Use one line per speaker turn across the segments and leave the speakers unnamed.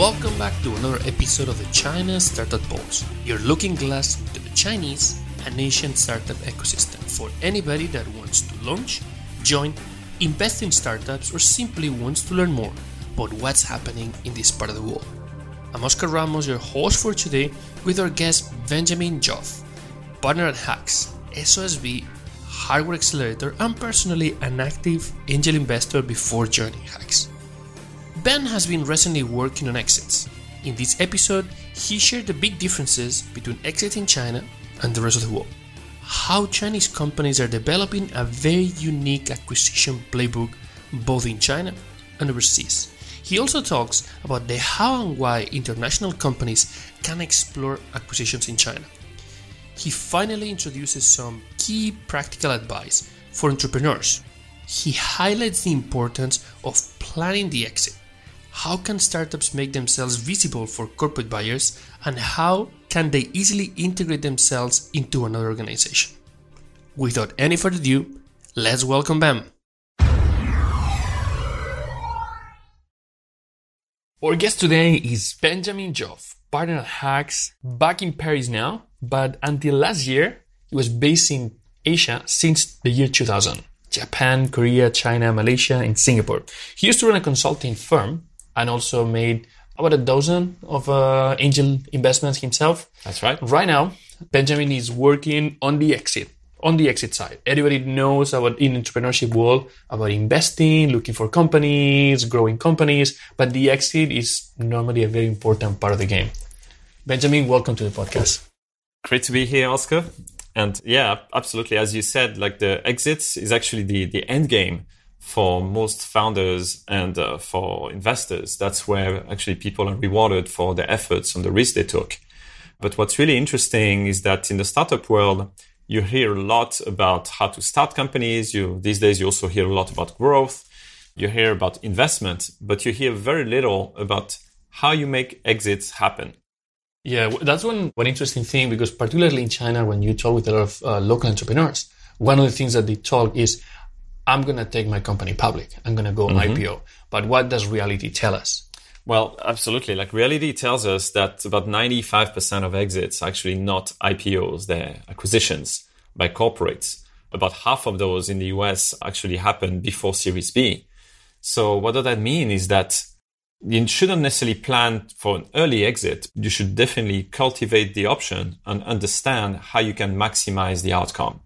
Welcome back to another episode of the China Startup Pulse, your looking glass into the Chinese and Asian startup ecosystem for anybody that wants to launch, join, invest in startups, or simply wants to learn more about what's happening in this part of the world. I'm Oscar Ramos, your host for today, with our guest Benjamin Joffe, partner at HAX, SOSV Hardware Accelerator, and personally an active angel investor before joining HAX. Ben has been recently working on exits. In this episode, he shared the big differences between exit in China and the rest of the world. How Chinese companies are developing a very unique acquisition playbook both in China and overseas. He also talks about the how and why international companies can explore acquisitions in China. He finally introduces some key practical advice for entrepreneurs. He highlights the importance of planning the exit how can startups make themselves visible for corporate buyers and how can they easily integrate themselves into another organization? Without any further ado, let's welcome Ben. Our guest today is Benjamin Joffe, partner at HAX, back in Paris now, but until last year, he was based in Asia since the year 2000. Japan, Korea, China, Malaysia, and Singapore. He used to run a consulting firm and also made about a dozen of uh, angel investments himself.
That's right.
Right now, Benjamin is working on the exit, on the exit side. Everybody knows about in entrepreneurship world about investing, looking for companies, growing companies, but the exit is normally a very important part of the game. Benjamin, welcome to the podcast.
Great to be here, Oscar. And yeah, absolutely. As you said, like the exits is actually the, the end game for most founders and uh, for investors. That's where actually people are rewarded for their efforts and the risk they took. But what's really interesting is that in the startup world, you hear a lot about how to start companies. You these days you also hear a lot about growth. You hear about investment, but you hear very little about how you make exits happen.
Yeah, that's one one interesting thing because particularly in China, when you talk with a lot of uh, local entrepreneurs, one of the things that they talk is I'm going to take my company public. I'm going to go mm-hmm. IPO. But what does reality tell us?
Well, absolutely. Like reality tells us that about 95% of exits are actually not IPOs, they're acquisitions by corporates. About half of those in the US actually happen before Series B. So what does that mean is that you shouldn't necessarily plan for an early exit. You should definitely cultivate the option and understand how you can maximize the outcome.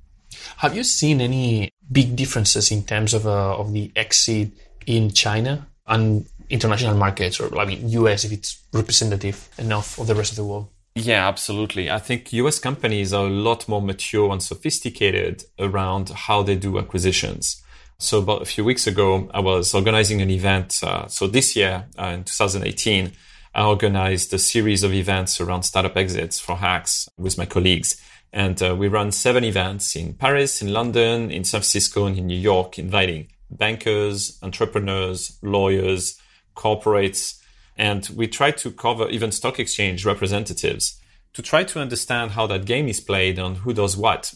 Have you seen any big differences in terms of, uh, of the exit in China and international markets, or I mean, US, if it's representative enough of the rest of the world?
Yeah, absolutely. I think US companies are a lot more mature and sophisticated around how they do acquisitions. So about a few weeks ago, I was organizing an event. Uh, so this year, uh, in 2018, I organized a series of events around startup exits for HAX with my colleagues. And uh, we run seven events in Paris, in London, in San Francisco, and in New York, inviting bankers, entrepreneurs, lawyers, corporates. And we try to cover even stock exchange representatives to try to understand how that game is played and who does what.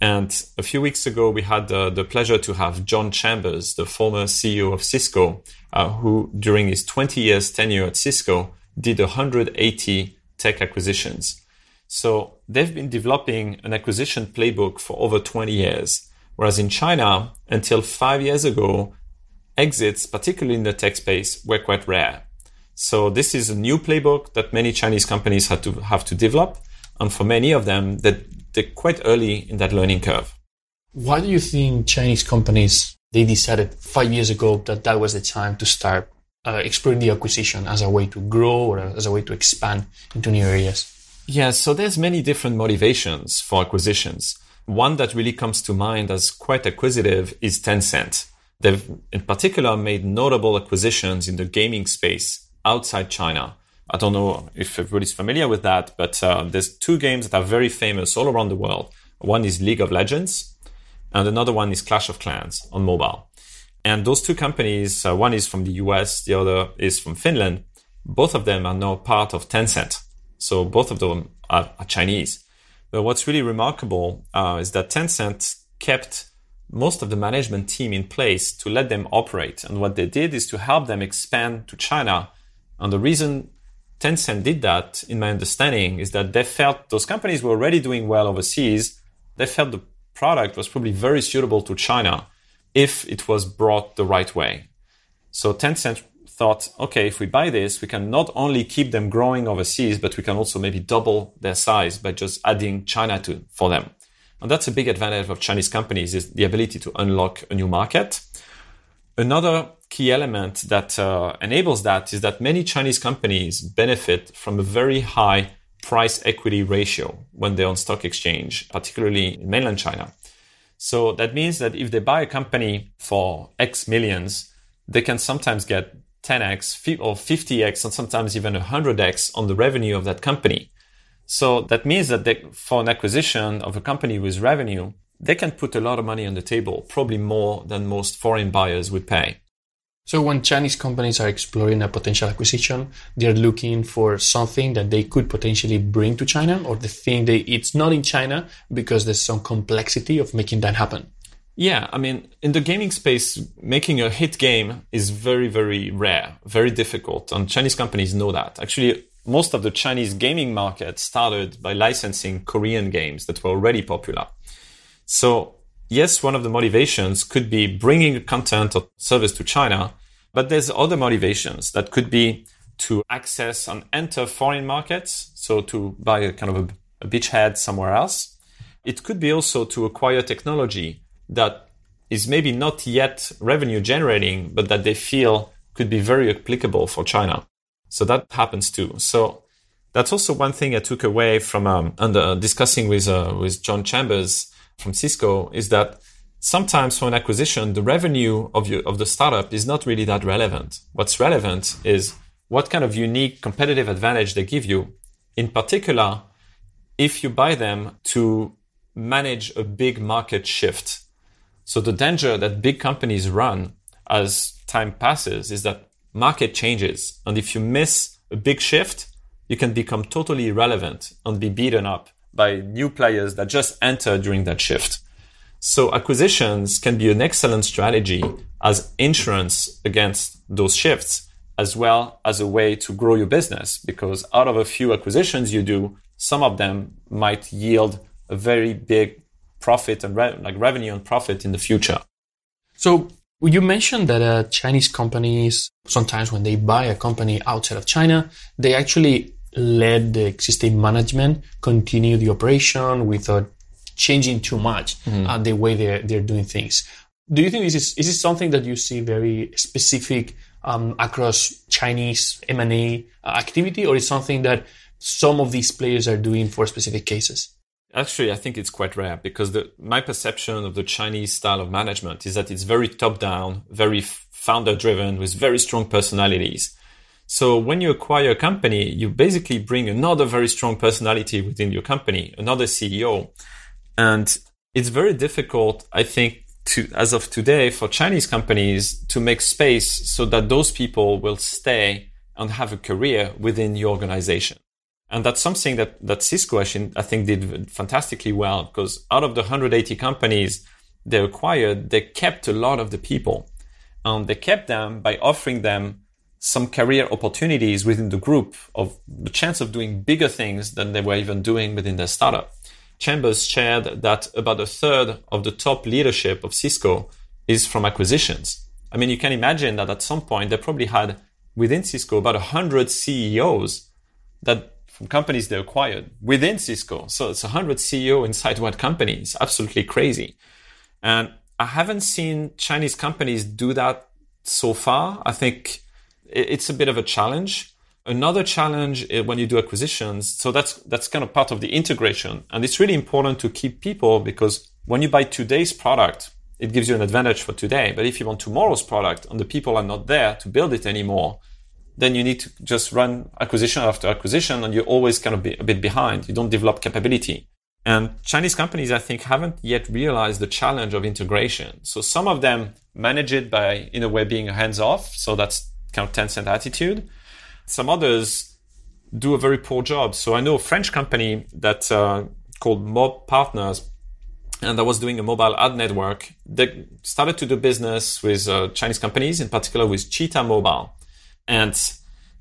And a few weeks ago, we had the, the pleasure to have John Chambers, the former CEO of Cisco, uh, who during his 20 years tenure at Cisco did 180 tech acquisitions. So they've been developing an acquisition playbook for over 20 years. Whereas in China, until five years ago, exits, particularly in the tech space, were quite rare. So this is a new playbook that many Chinese companies had to have to develop. And for many of them, that they're quite early in that learning curve.
Why do you think Chinese companies, they decided five years ago that that was the time to start uh, exploring the acquisition as a way to grow or as a way to expand into new areas?
Yeah, so there's many different motivations for acquisitions. One that really comes to mind as quite acquisitive is Tencent. They've in particular made notable acquisitions in the gaming space outside China. I don't know if everybody's familiar with that, but uh, there's two games that are very famous all around the world. One is League of Legends, and another one is Clash of Clans on mobile. And those two companies, uh, one is from the US, the other is from Finland. Both of them are now part of Tencent. So both of them are, are Chinese. But what's really remarkable uh, is that Tencent kept most of the management team in place to let them operate. And what they did is to help them expand to China And the reason Tencent did that, in my understanding, is that they felt those companies were already doing well overseas. They felt the product was probably very suitable to China if it was brought the right way. So Tencent thought, okay, if we buy this, we can not only keep them growing overseas, but we can also maybe double their size by just adding China to for them. And that's a big advantage of Chinese companies is the ability to unlock a new market. Another key element that uh, enables that is that many Chinese companies benefit from a very high price equity ratio when they're on stock exchange, particularly in mainland China. So that means that if they buy a company for X millions, they can sometimes get 10x or 50x and sometimes even 100x on the revenue of that company. So that means that they, for an acquisition of a company with revenue, they can put a lot of money on the table, probably more than most foreign buyers would pay.
So when Chinese companies are exploring a potential acquisition, they're looking for something that they could potentially bring to China or the thing that it's not in China because there's some complexity of making that happen.
Yeah, I mean, in the gaming space, making a hit game is very, very rare, very difficult. And Chinese companies know that. Actually, most of the Chinese gaming market started by licensing Korean games that were already popular. So yes, one of the motivations could be bringing content or service to China, but there's other motivations that could be to access and enter foreign markets. So to buy a kind of a, a beachhead somewhere else. It could be also to acquire technology that is maybe not yet revenue generating, but that they feel could be very applicable for China. So that happens too. So that's also one thing I took away from um, under discussing with uh, with John Chambers from Cisco is that sometimes for an acquisition, the revenue of your of the startup is not really that relevant. What's relevant is what kind of unique competitive advantage they give you. In particular, if you buy them to manage a big market shift so the danger that big companies run as time passes is that market changes. And if you miss a big shift, you can become totally irrelevant and be beaten up by new players that just enter during that shift. So acquisitions can be an excellent strategy as insurance against those shifts, as well as a way to grow your business. Because out of a few acquisitions you do, some of them might yield a very big profit and re- like revenue and profit in the future.
So you mentioned that uh, Chinese companies sometimes when they buy a company outside of China, they actually let the existing management continue the operation without changing too much mm-hmm. uh, the way they're, they're doing things. Do you think this is, is this something that you see very specific um, across Chinese M&A uh, activity or is something that some of these players are doing for specific cases?
Actually, I think it's quite rare because the, my perception of the Chinese style of management is that it's very top down, very founder driven with very strong personalities. So when you acquire a company, you basically bring another very strong personality within your company, another CEO. And it's very difficult, I think, to, as of today, for Chinese companies to make space so that those people will stay and have a career within your organization. And that's something that, that Cisco, I think, did fantastically well because out of the 180 companies they acquired, they kept a lot of the people. And they kept them by offering them some career opportunities within the group of the chance of doing bigger things than they were even doing within their startup. Chambers shared that about a third of the top leadership of Cisco is from acquisitions. I mean, you can imagine that at some point they probably had within Cisco about 100 CEOs that from companies they acquired within Cisco. So it's 100 CEO inside one company. It's absolutely crazy. And I haven't seen Chinese companies do that so far. I think it's a bit of a challenge. Another challenge eh, when you do acquisitions, so that's that's kind of part of the integration, and it's really important to keep people because when you buy today's product, it gives you an advantage for today. But if you want tomorrow's product and the people are not there to build it anymore, then you need to just run acquisition after acquisition and you're always kind of be a bit behind. You don't develop capability. And Chinese companies, I think, haven't yet realized the challenge of integration. So some of them manage it by, in a way, being hands off. So that's kind of Tencent attitude. Some others do a very poor job. So I know a French company that uh, called Mob Partners, and that was doing a mobile ad network. They started to do business with uh, Chinese companies, in particular with Cheetah Mobile. And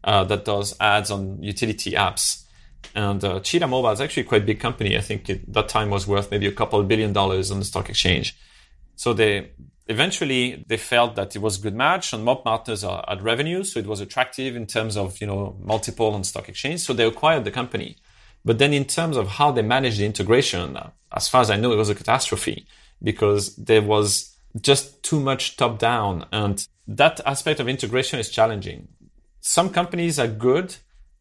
uh, that does ads on utility apps. And uh, Cheetah Mobile is actually quite a big company. I think it, that time was worth maybe a couple of billion dollars on the stock exchange. So they eventually they felt that it was a good match and mob partners had revenue. So it was attractive in terms of, you know, multiple on stock exchange. So they acquired the company. But then in terms of how they managed the integration, as far as I know, it was a catastrophe because there was just too much top down. And that aspect of integration is challenging. Some companies are good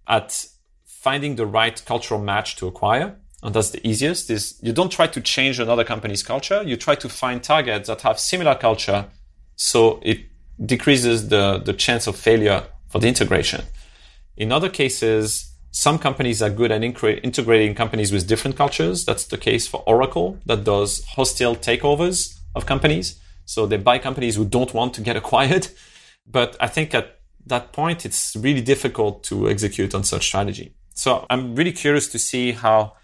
at finding the right cultural match to acquire. And that's the easiest is you don't try to change another company's culture. You try to find targets that have similar culture. So it decreases the, the chance of failure for the integration. In other cases, some companies are good at integrating companies with different cultures. That's the case for Oracle that does hostile takeovers of companies. So they buy companies who don't want to get acquired. But I think at that point, it's really difficult to execute on such strategy. So I'm really curious to see how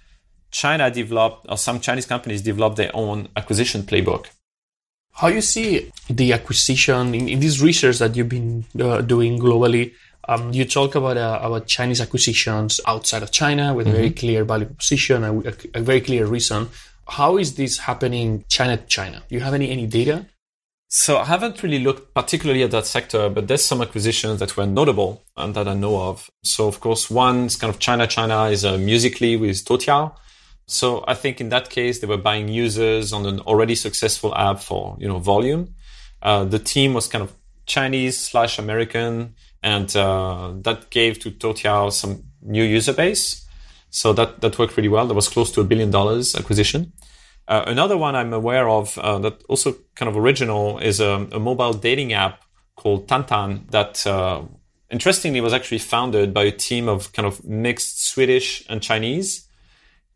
China developed or some Chinese companies develop their own acquisition playbook.
How you see the acquisition in, in this research that you've been uh, doing globally? Um, you talk about uh, about Chinese acquisitions outside of China with mm-hmm. a very clear value proposition and a, a, very clear reason. How is this happening China to China? Do you have any any data?
So I haven't really looked particularly at that sector, but there's some acquisitions that were notable and that I know of. So of course, one is kind of China China is uh, Musical.ly with Toutiao. So I think in that case, they were buying users on an already successful app for you know volume. Uh, the team was kind of Chinese slash American and uh, that gave to Toutiao some new user base. So that that worked really well. That was close to a billion dollars acquisition. Uh, another one I'm aware of uh, that also kind of original is a, a, mobile dating app called Tantan that uh, interestingly was actually founded by a team of kind of mixed Swedish and Chinese,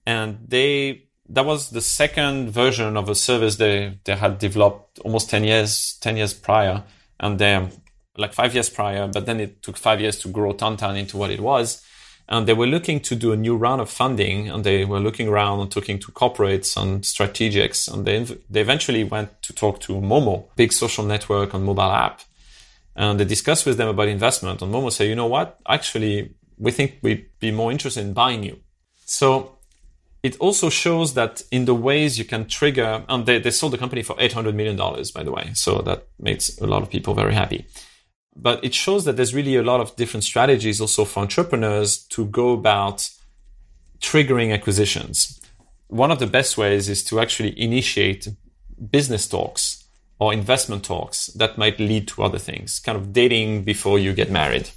and they that was the second version of a service they they had developed almost ten years ten years prior, and they like five years prior, but then it took five years to grow Tantan into what it was. And they were looking to do a new round of funding and they were looking around and talking to corporates and strategics. And they, they eventually went to talk to Momo, big social network and mobile app. And they discussed with them about investment. And Momo said, you know what? Actually, we think we'd be more interested in buying you. So it also shows that in the ways you can trigger, and they, they sold the company for $800 million, by the way. So that makes a lot of people very happy but it shows that there's really a lot of different strategies also for entrepreneurs to go about triggering acquisitions. One of the best ways is to actually initiate business talks or investment talks that might lead to other things, kind of dating before you get married.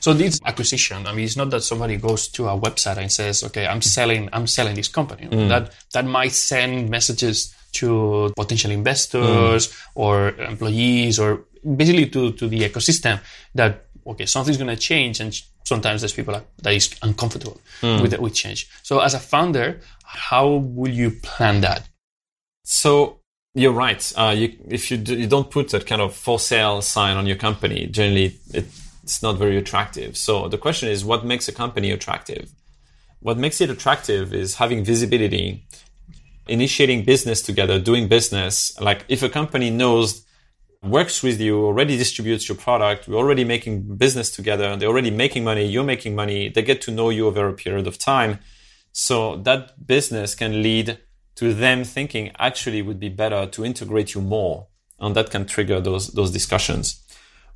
So this acquisition, I mean, it's not that somebody goes to a website and says, "Okay, I'm selling, I'm selling this company." Mm. That that might send messages to potential investors mm. or employees or basically to, to the ecosystem that okay something's going to change and sometimes there's people that is uncomfortable mm. with with change. So as a founder how will you plan that?
So you're right. Uh, you, if you, do, you don't put that kind of for sale sign on your company generally it, it's not very attractive. So the question is what makes a company attractive? What makes it attractive is having visibility initiating business together doing business. Like if a company knows works with you, already distributes your product, we're already making business together, they're already making money, you're making money, they get to know you over a period of time. So that business can lead to them thinking actually would be better to integrate you more. And that can trigger those, those discussions.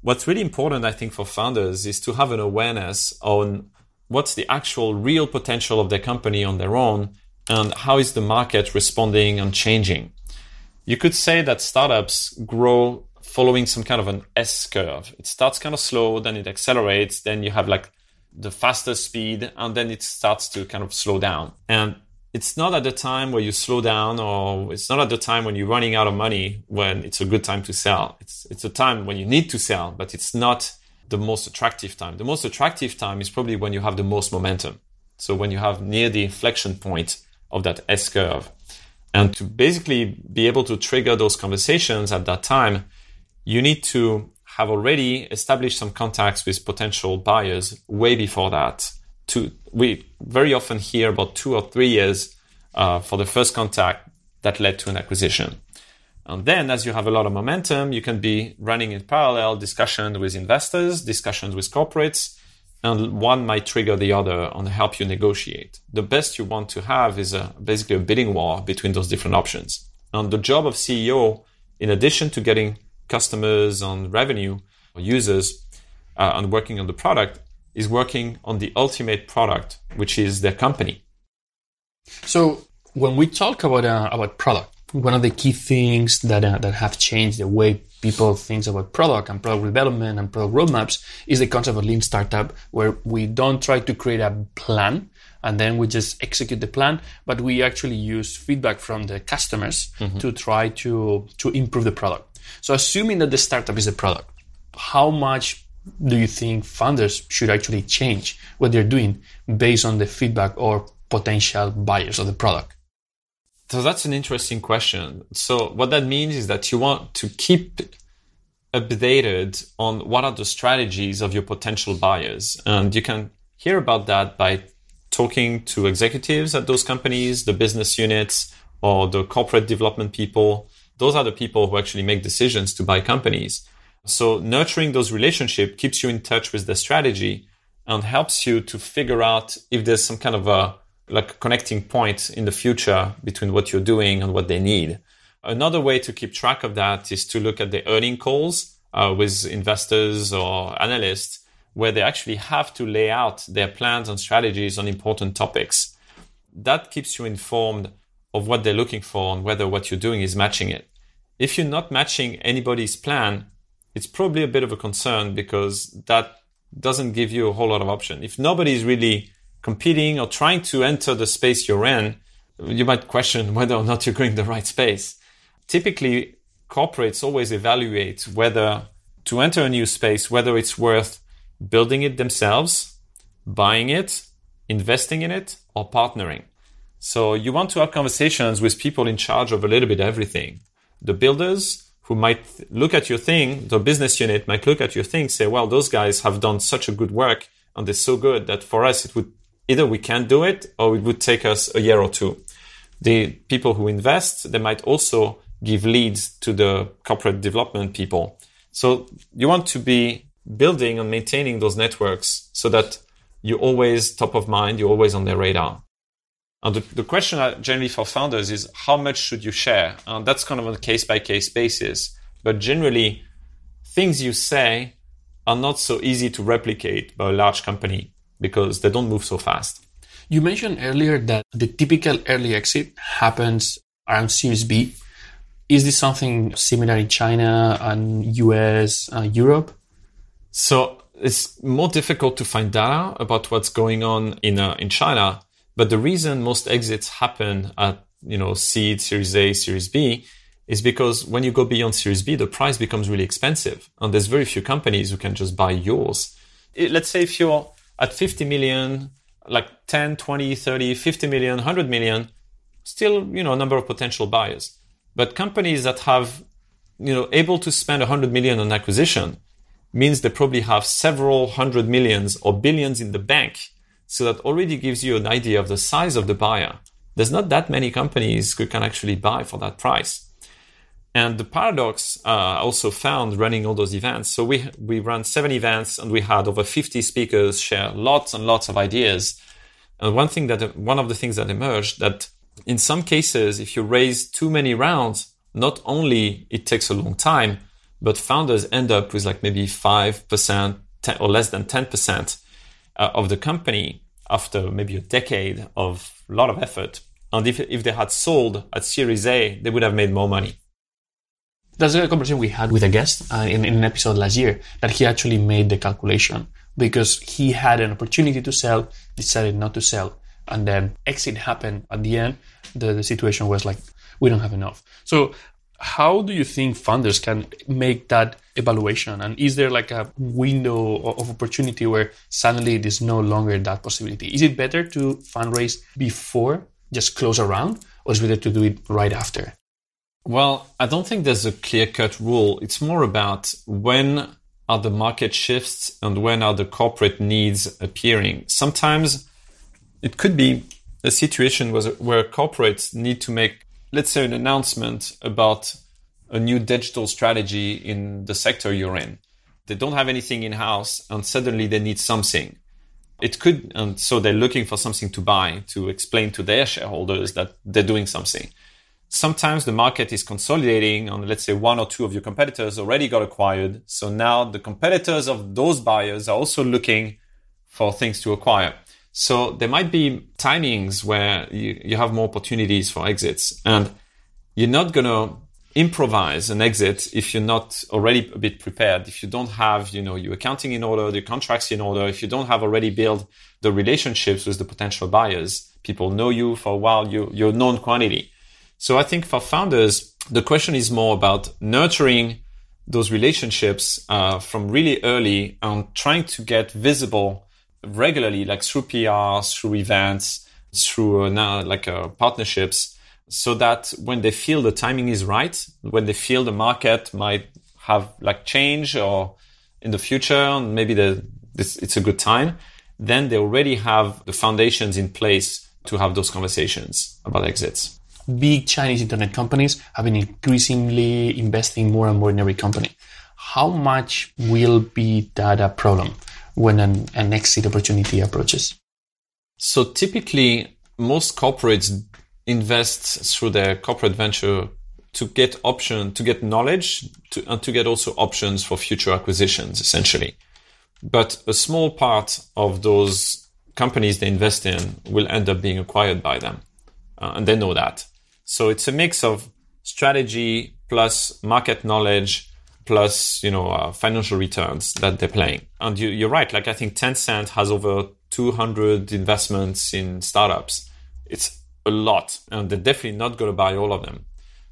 What's really important, I think, for founders is to have an awareness on what's the actual real potential of their company on their own and how is the market responding and changing. You could say that startups grow following some kind of an S curve. It starts kind of slow, then it accelerates, then you have like the faster speed, and then it starts to kind of slow down. And it's not at the time where you slow down, or it's not at the time when you're running out of money when it's a good time to sell. It's it's a time when you need to sell, but it's not the most attractive time. The most attractive time is probably when you have the most momentum. So when you have near the inflection point of that S curve. And to basically be able to trigger those conversations at that time, you need to have already established some contacts with potential buyers way before that. To, we very often hear about two or three years uh, for the first contact that led to an acquisition. And then, as you have a lot of momentum, you can be running in parallel discussions with investors, discussions with corporates, and one might trigger the other and help you negotiate. The best you want to have is a, basically a bidding war between those different options. And the job of CEO, in addition to getting customers on revenue or users uh, and working on the product, is working on the ultimate product, which is their company.
So when we talk about uh, about product, one of the key things that uh, that have changed the way people think about product and product development and product roadmaps is the concept of lean startup, where we don't try to create a plan and then we just execute the plan, but we actually use feedback from the customers mm-hmm. to try to to improve the product. So assuming that the startup is a product, how much do you think founders should actually change what they're doing based on the feedback or potential buyers of the product?
So that's an interesting question. So what that means is that you want to keep updated on what are the strategies of your potential buyers. And you can hear about that by talking to executives at those companies, the business units, or the corporate development people. Those are the people who actually make decisions to buy companies. So nurturing those relationships keeps you in touch with the strategy and helps you to figure out if there's some kind of a like connecting point in the future between what you're doing and what they need. Another way to keep track of that is to look at the earning calls uh, with investors or analysts where they actually have to lay out their plans and strategies on important topics. That keeps you informed of what they're looking for and whether what you're doing is matching it. If you're not matching anybody's plan, it's probably a bit of a concern because that doesn't give you a whole lot of option. If nobody's really competing or trying to enter the space you're in, you might question whether or not you're going the right space. Typically, corporates always evaluate whether to enter a new space, whether it's worth building it themselves, buying it, investing in it, or partnering. So you want to have conversations with people in charge of a little bit everything. The builders who might look at your thing, the business unit might look at your thing, say, well, those guys have done such a good work and they're so good that for us it would either we can't do it or it would take us a year or two. The people who invest, they might also give leads to the corporate development people. So you want to be building and maintaining those networks so that you're always top of mind, you're always on their radar. And the, the question generally for founders is how much should you share? And that's kind of on a case by case basis. But generally, things you say are not so easy to replicate by a large company because they don't move so fast.
You mentioned earlier that the typical early exit happens around Series B. Is this something similar in China and US, uh, Europe?
So it's more difficult to find data about what's going on in uh, in China. But the reason most exits happen at you know seed, Series A, Series B is because when you go beyond Series B, the price becomes really expensive, and there's very few companies who can just buy yours. It, let's say if you're at 50 million, like 10, 20, 30, 50 million, 100 million, still, you know, a number of potential buyers. But companies that have, you know, able to spend 100 million on acquisition means they probably have several hundred millions or billions in the bank. So that already gives you an idea of the size of the buyer. There's not that many companies who can actually buy for that price. And the paradox uh, also found running all those events. So we we ran seven events and we had over 50 speakers share lots and lots of ideas. And one thing that one of the things that emerged that in some cases, if you raise too many rounds, not only it takes a long time, but founders end up with like maybe five percent or less than 10% uh, of the company after maybe a decade of a lot of effort. And if, if they had sold at Series A, they would have made more money.
That's a conversation we had with a guest uh, in, in an episode last year that he actually made the calculation because he had an opportunity to sell, decided not to sell, and then exit happened at the end. The, the situation was like, we don't have enough. So, how do you think funders can make that evaluation? And is there like a window of opportunity where suddenly it is no longer that possibility? Is it better to fundraise before, just close around, or is it better to do it right after?
Well, I don't think there's a clear cut rule. It's more about when are the market shifts and when are the corporate needs appearing. Sometimes it could be a situation where corporates need to make, let's say, an announcement about a new digital strategy in the sector you're in. They don't have anything in house and suddenly they need something. It could, and so they're looking for something to buy to explain to their shareholders that they're doing something. Sometimes the market is consolidating on, let's say, one or two of your competitors already got acquired. So now the competitors of those buyers are also looking for things to acquire. So there might be timings where you, you have more opportunities for exits and you're not going to improvise an exit if you're not already a bit prepared. If you don't have you know your accounting in order the contracts in order if you don't have already built the relationships with the potential buyers people know you for a while you, you're known quantity. So i think for founders the question is more about nurturing those relationships uh, from really early and trying to get visible regularly like through pr through events through uh, now like uh, partnerships so that when they feel the timing is right, when they feel the market might have like change or in the future, maybe the, this, it's a good time, then they already have the foundations in place to have those conversations about exits.
Big Chinese internet companies have been increasingly investing more and more in every company. How much will be that a problem when an, an exit opportunity approaches?
So typically, most corporates invest through their corporate venture to get option, to get knowledge, to, and to get also options for future acquisitions, essentially. But a small part of those companies they invest in will end up being acquired by them, uh, and they know that. So it's a mix of strategy plus market knowledge plus you know uh, financial returns that they're playing. And you, are right. Like I think Tencent has over 200 investments in startups. It's a lot, and they're definitely not going to buy all of them.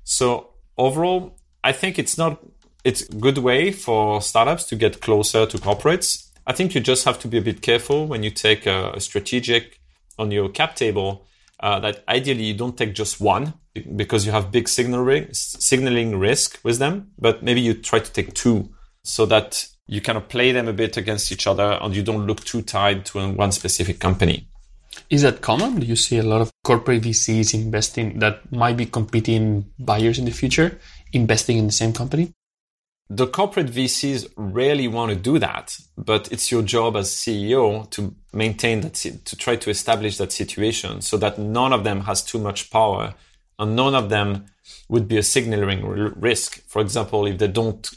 So overall, I think it's not it's a good way for startups to get closer to corporates. I think you just have to be a bit careful when you take a, a strategic on your cap table. Uh, that ideally you don't take just one because you have big signal signaling risk with them, but maybe you try to take two so that you kind of play them a bit against each other and you don't look too tied to one specific company.
Is that common? Do you see a lot of corporate VCs investing that might be competing buyers in the future, investing in the same company?
The corporate VCs rarely want to do that, but it's your job as CEO to maintain that, to try to establish that situation so that none of them has too much power and none of them would be a signaling risk. For example, if they don't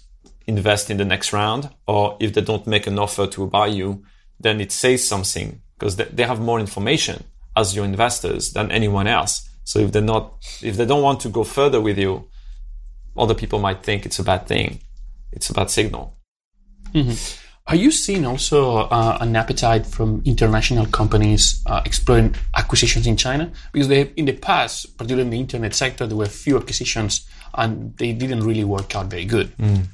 invest in the next round or if they don't make an offer to buy you, then it says something because they have more information as your investors than anyone else. So if they're not, if they don't want to go further with you, other people might think it's a bad thing. It's a bad signal.
Mm-hmm. Are you seeing also uh, an appetite from international companies uh, exploring acquisitions in China? Because they, in the past, particularly in the internet sector, there were few acquisitions and they didn't really work out very good. Mm.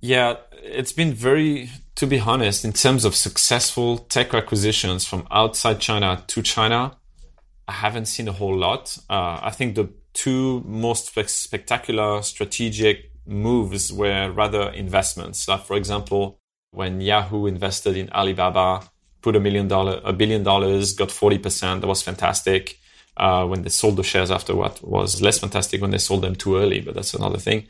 Yeah, it's been very to be honest, in terms of successful tech acquisitions from outside China to China, I haven't seen a whole lot. Uh, I think the two most spectacular strategic moves were rather investments. Like, for example, when Yahoo invested in Alibaba, put a million dollar, a billion dollars, got 40%. That was fantastic. Uh, when they sold the shares after what was less fantastic when they sold them too early, but that's another thing.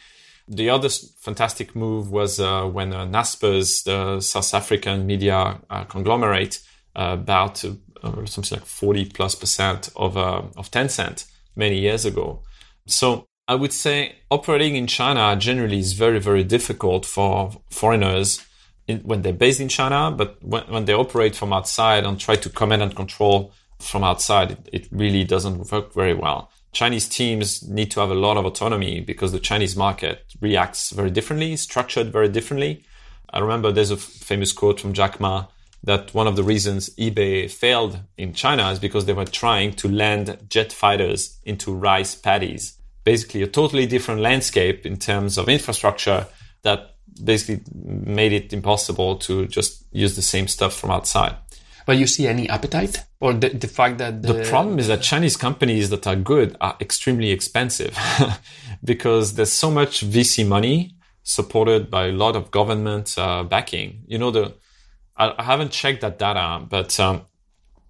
The other fantastic move was uh, when uh, Naspers, the South African media uh, conglomerate, uh, bought uh, something like 40 plus percent of, uh, of Tencent many years ago. So I would say operating in China generally is very, very difficult for foreigners in, when they're based in China, but when, when, they operate from outside and try to command and control from outside, it, it really doesn't work very well. Chinese teams need to have a lot of autonomy because the Chinese market reacts very differently, structured very differently. I remember there's a famous quote from Jack Ma that one of the reasons eBay failed in China is because they were trying to land jet fighters into rice paddies. Basically, a totally different landscape in terms of infrastructure that basically made it impossible to just use the same stuff from outside.
But you see any appetite? Or the, the fact that
the, the problem is that Chinese companies that are good are extremely expensive because there's so much VC money supported by a lot of government uh, backing. You know, the I, I, haven't checked that data, but um,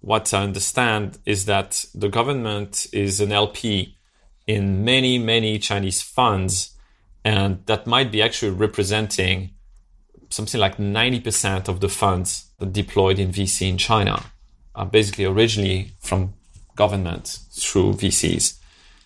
what I understand is that the government is an LP in many, many Chinese funds, and that might be actually representing something like 90% of the funds deployed in VC in China are basically originally from government through VCs.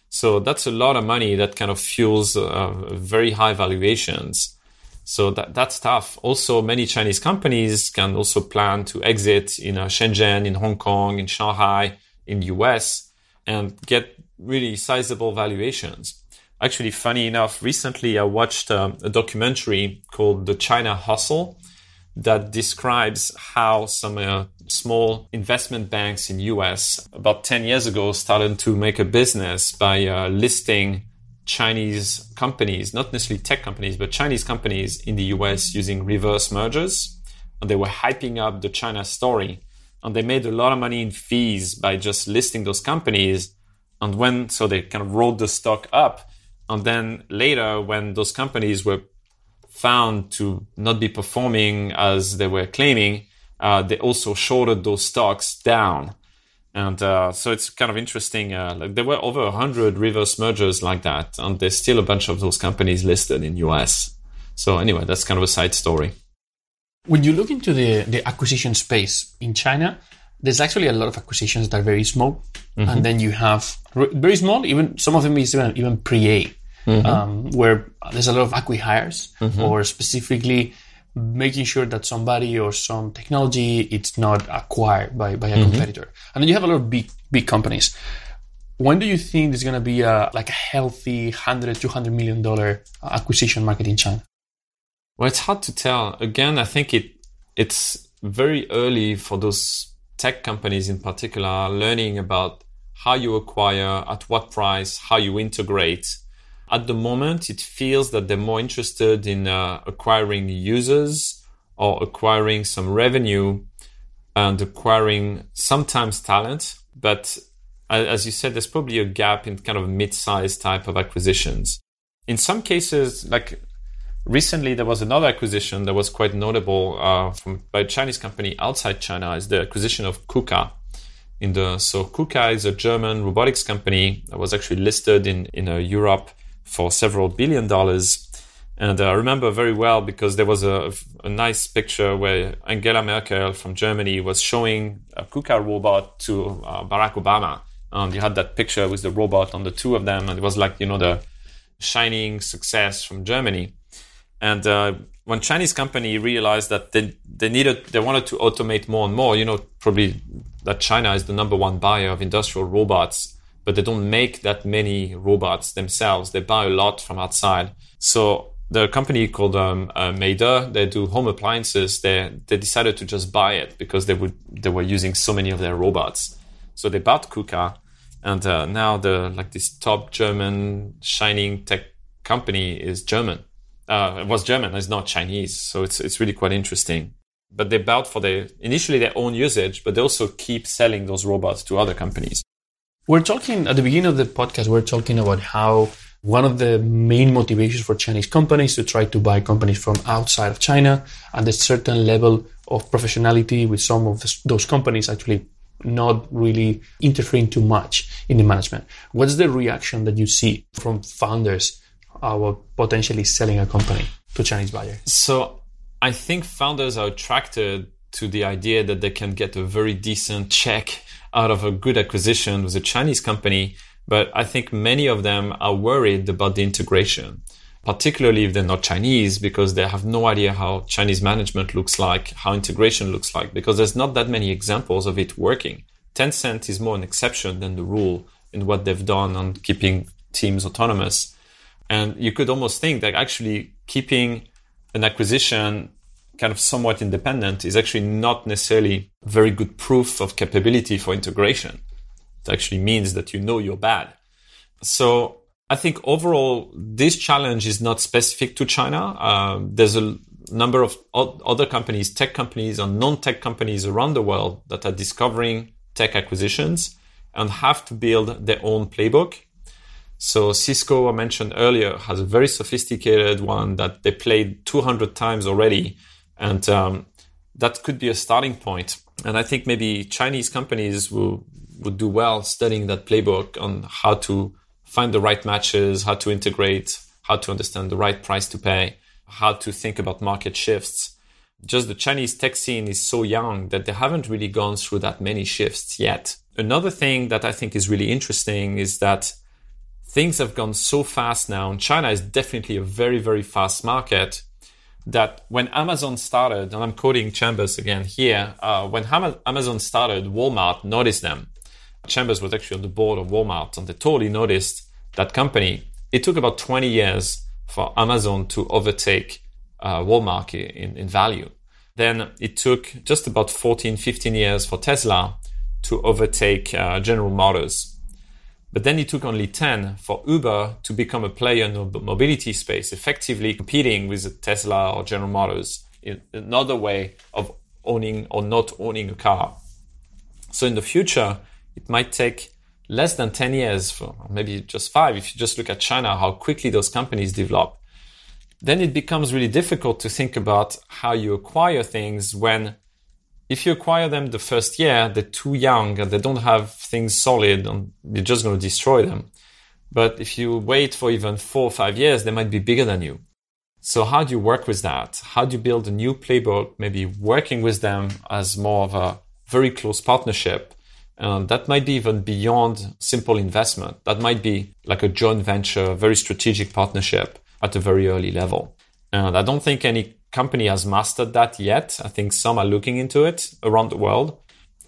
So that's a lot of money that kind of fuels uh, very high valuations. So that, that's tough. Also, many Chinese companies can also plan to exit in uh, Shenzhen, in Hong Kong, in Shanghai, in the US, and get really sizable valuations. Actually, funny enough, recently I watched um, a documentary called The China Hustle that describes how some uh, small investment banks in US about 10 years ago started to make a business by uh, listing Chinese companies, not necessarily tech companies, but Chinese companies in the US using reverse mergers. And they were hyping up the China story. And they made a lot of money in fees by just listing those companies. And when, so they kind of rolled the stock up. And then later, when those companies were found to not be performing as they were claiming, uh, they also shorted those stocks down. And uh, so it's kind of interesting. Uh, like there were over 100 reverse mergers like that, and there's still a bunch of those companies listed in US. So anyway, that's kind of a side story.
When you look into the, the acquisition space in China, there's actually a lot of acquisitions that are very small, mm-hmm. and then you have very small. Even some of them is even, even pre-A, mm-hmm. um, where there's a lot of acqui-hires mm-hmm. or specifically making sure that somebody or some technology it's not acquired by, by a mm-hmm. competitor. And then you have a lot of big big companies. When do you think there's going to be a like a healthy 100 200 million dollar acquisition market in China?
Well, it's hard to tell. Again, I think it it's very early for those tech companies in particular are learning about how you acquire, at what price, how you integrate at the moment, it feels that they're more interested in uh, acquiring users or acquiring some revenue and acquiring sometimes talent. But as you said, there's probably a gap in kind of mid-sized type of acquisitions. In some cases, like recently, there was another acquisition that was quite notable uh, from by a Chinese company outside China. Is the acquisition of KUKA. In the so KUKA is a German robotics company that was actually listed in in uh, Europe for several billion dollars. And uh, I remember very well because there was a, a, nice picture where Angela Merkel from Germany was showing a KUKA robot to uh, Barack Obama. And you had that picture with the robot on the two of them. And it was like, you know, the shining success from Germany. And uh, when Chinese company realized that they, they needed, they wanted to automate more and more, you know, probably that China is the number one buyer of industrial robots but they don't make that many robots themselves. They buy a lot from outside. So the company called um, uh, they do home appliances. They they decided to just buy it because they would they were using so many of their robots. So they bought KUKA, and uh, now the like this top German shining tech company is German. Uh, it was German. It's not Chinese. So it's it's really quite interesting. But they bought for their initially their own usage, but they also keep selling those robots to other companies.
We're talking at the beginning of the podcast, we're talking about how one of the main motivations for Chinese companies to try to buy companies from outside of China and a certain level of professionality with some of those companies actually not really interfering too much in the management. What's the reaction that you see from founders about potentially selling a company to Chinese buyers?
So I think founders are attracted to the idea that they can get a very decent check out of a good acquisition with a Chinese company. But I think many of them are worried about the integration, particularly if they're not Chinese, because they have no idea how Chinese management looks like, how integration looks like, because there's not that many examples of it working. Tencent is more an exception than the rule in what they've done on keeping teams autonomous. And you could almost think that actually keeping an acquisition kind of somewhat independent is actually not necessarily very good proof of capability for integration. It actually means that you know you're bad. So I think overall, this challenge is not specific to China. Uh, there's a number of other companies, tech companies and non-tech companies around the world that are discovering tech acquisitions and have to build their own playbook. So Cisco, I mentioned earlier, has a very sophisticated one that they played 200 times already and um, that could be a starting point. And I think maybe Chinese companies will would do well studying that playbook on how to find the right matches, how to integrate, how to understand the right price to pay, how to think about market shifts. Just the Chinese tech scene is so young that they haven't really gone through that many shifts yet. Another thing that I think is really interesting is that things have gone so fast now. And China is definitely a very, very fast market that when Amazon started, and I'm quoting Chambers again here, uh, when Amazon started, Walmart noticed them. Chambers was actually on the board of Walmart, and they totally noticed that company. It took about 20 years for Amazon to overtake uh, Walmart in, in value. Then it took just about 14, 15 years for Tesla to overtake uh, General Motors. But then it took only 10 for Uber to become a player in the mobility space, effectively competing with Tesla or General Motors in another way of owning or not owning a car. So in the future, it might take less than 10 years, for maybe just five, if you just look at China, how quickly those companies develop. Then it becomes really difficult to think about how you acquire things when if you acquire them the first year, they're too young and they don't have things solid and you're just going to destroy them. But if you wait for even four or five years, they might be bigger than you. So how do you work with that? How do you build a new playbook, maybe working with them as more of a very close partnership? And that might be even beyond simple investment. That might be like a joint venture, a very strategic partnership at a very early level. And I don't think any company has mastered that yet. I think some are looking into it around the world.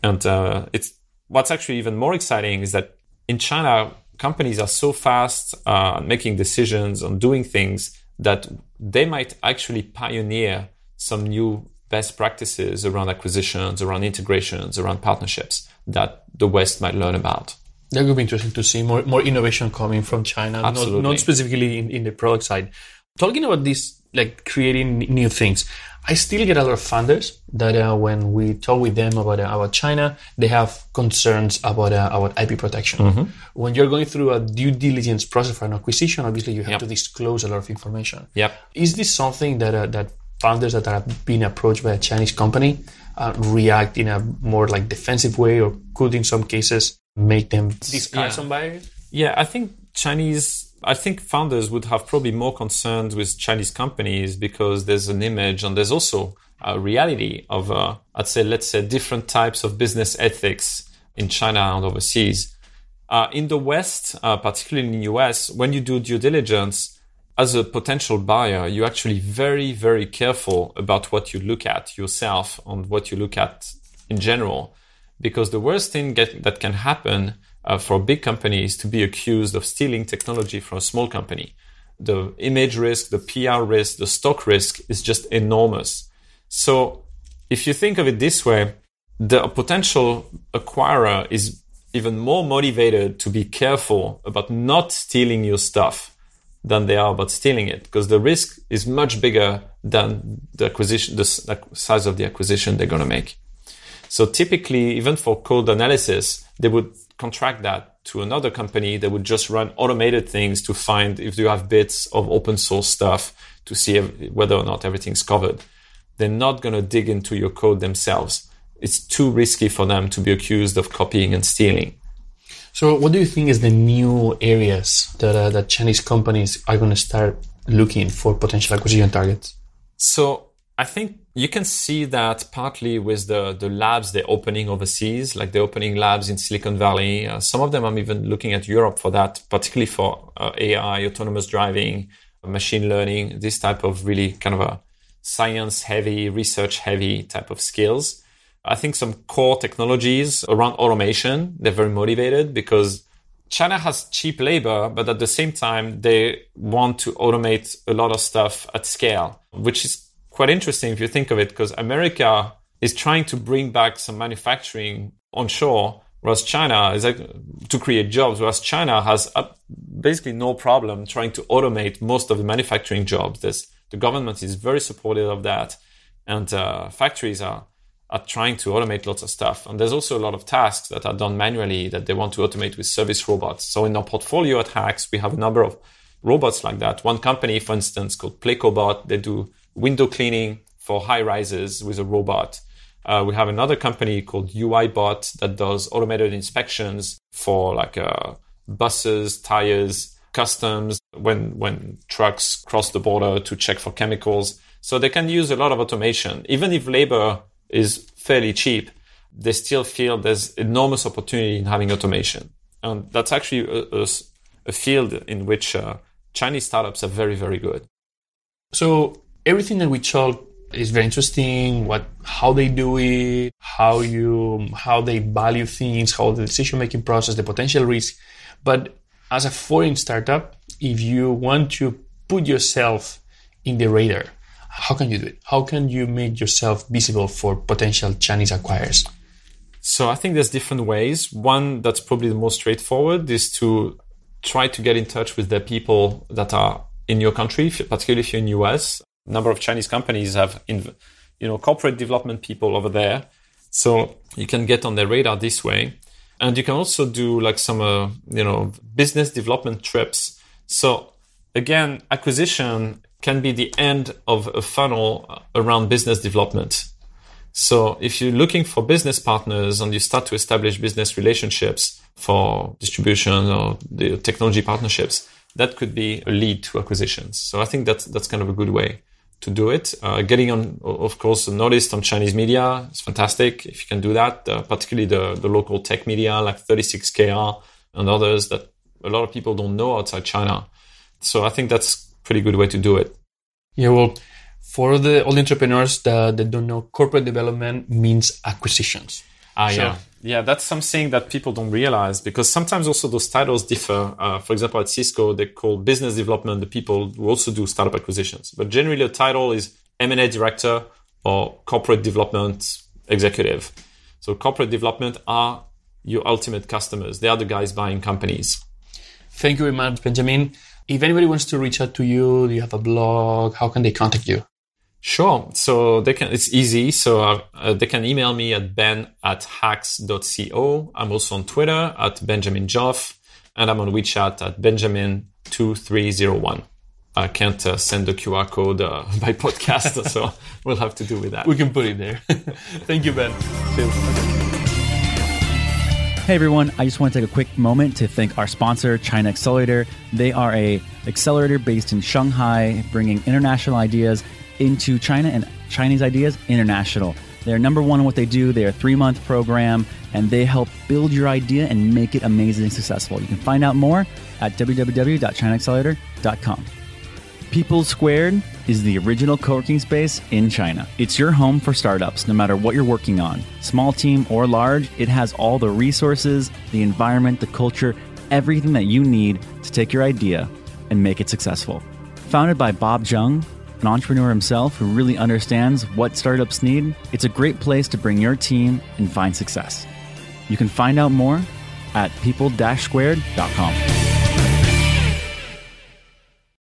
And uh, it's what's actually even more exciting is that in China, companies are so fast uh, making decisions on doing things that they might actually pioneer some new best practices around acquisitions, around integrations, around partnerships that the West might learn about.
That would be interesting to see more, more innovation coming from China,
Absolutely.
Not, not specifically in, in the product side. Talking about this like creating new things. I still get a lot of funders that uh, when we talk with them about uh, about China, they have concerns about uh, about IP protection. Mm-hmm. When you're going through a due diligence process for an acquisition, obviously you have yep. to disclose a lot of information.
Yep.
Is this something that uh, that founders that have been approached by a Chinese company uh, react in a more like defensive way, or could in some cases make them discard yeah. somebody?
Yeah, I think Chinese I think founders would have probably more concerns with Chinese companies because there's an image and there's also a reality of, uh, I'd say, let's say, different types of business ethics in China and overseas. Uh, in the West, uh, particularly in the US, when you do due diligence, as a potential buyer, you're actually very, very careful about what you look at yourself and what you look at in general. Because the worst thing get, that can happen uh, for big companies to be accused of stealing technology from a small company. The image risk, the PR risk, the stock risk is just enormous. So if you think of it this way, the potential acquirer is even more motivated to be careful about not stealing your stuff than they are about stealing it because the risk is much bigger than the acquisition, the size of the acquisition they're going to make. So typically, even for code analysis, they would contract that to another company that would just run automated things to find if you have bits of open source stuff to see whether or not everything's covered. They're not going to dig into your code themselves. It's too risky for them to be accused of copying and stealing.
So, what do you think is the new areas that uh, that Chinese companies are going to start looking for potential acquisition targets?
So, I think you can see that partly with the, the labs they're opening overseas, like they're opening labs in Silicon Valley. Uh, some of them I'm even looking at Europe for that, particularly for uh, AI, autonomous driving, machine learning, this type of really kind of a science heavy, research heavy type of skills. I think some core technologies around automation, they're very motivated because China has cheap labor, but at the same time, they want to automate a lot of stuff at scale, which is quite interesting if you think of it, because America is trying to bring back some manufacturing onshore, whereas China is like, to create jobs, whereas China has basically no problem trying to automate most of the manufacturing jobs. The government is very supportive of that, and uh, factories are are trying to automate lots of stuff. And there's also a lot of tasks that are done manually that they want to automate with service robots. So in our portfolio at HAX, we have a number of robots like that. One company, for instance, called PlayCobot, they do window cleaning for high rises with a robot. Uh, we have another company called UiBot that does automated inspections for like uh, buses, tires, customs when when trucks cross the border to check for chemicals. So they can use a lot of automation. Even if labor is fairly cheap, they still feel there's enormous opportunity in having automation. And that's actually a, a, a field in which uh, Chinese startups are very, very good.
So everything that we talked is very interesting. What, how they do it, how you, how they value things, how the decision making process, the potential risk. But as a foreign startup, if you want to put yourself in the radar, how can you do it? How can you make yourself visible for potential Chinese acquirers?
So I think there's different ways. One that's probably the most straightforward is to try to get in touch with the people that are in your country, particularly if you're in US. Number of Chinese companies have, you know, corporate development people over there. So you can get on their radar this way. And you can also do like some, uh, you know, business development trips. So again, acquisition can be the end of a funnel around business development. So if you're looking for business partners and you start to establish business relationships for distribution or the technology partnerships, that could be a lead to acquisitions. So I think that's, that's kind of a good way to do it. Uh, getting on, of course, noticed on Chinese media is fantastic. If you can do that, uh, particularly the, the local tech media like 36KR and others that a lot of people don't know outside China. So I think that's a pretty good way to do it.
Yeah, well, for the all the entrepreneurs that, that don't know, corporate development means acquisitions.
Ah, so, yeah. Yeah, that's something that people don't realize because sometimes also those titles differ. Uh, for example, at Cisco, they call business development the people who also do startup acquisitions. But generally, a title is M&A director or corporate development executive. So corporate development are your ultimate customers. They are the guys buying companies.
Thank you very much, Benjamin. If anybody wants to reach out to you, do you have a blog? How can they contact you?
Sure. So they can, it's easy. So uh, they can email me at ben at hax.co. I'm also on Twitter at Benjamin Joffe and I'm on WeChat at Benjamin2301. I can't uh, send the QR code uh, by podcast, so we'll have to do with that.
We can put it there. Thank you, Ben.
Hey everyone, I just want to take a quick moment to thank our sponsor, China Accelerator. They are a accelerator based in Shanghai, bringing international ideas into China and Chinese ideas international. They're number one in what they do. They're a three month program and they help build your idea and make it amazingly successful. You can find out more at www.chinaaccelerator.com. People Squared is the original co working space in China. It's your home for startups, no matter what you're working on. Small team or large, it has all the resources, the environment, the culture, everything that you need to take your idea and make it successful. Founded by Bob Jung, an entrepreneur himself who really understands what startups need, it's a great place to bring your team and find success. You can find out more at people-squared.com.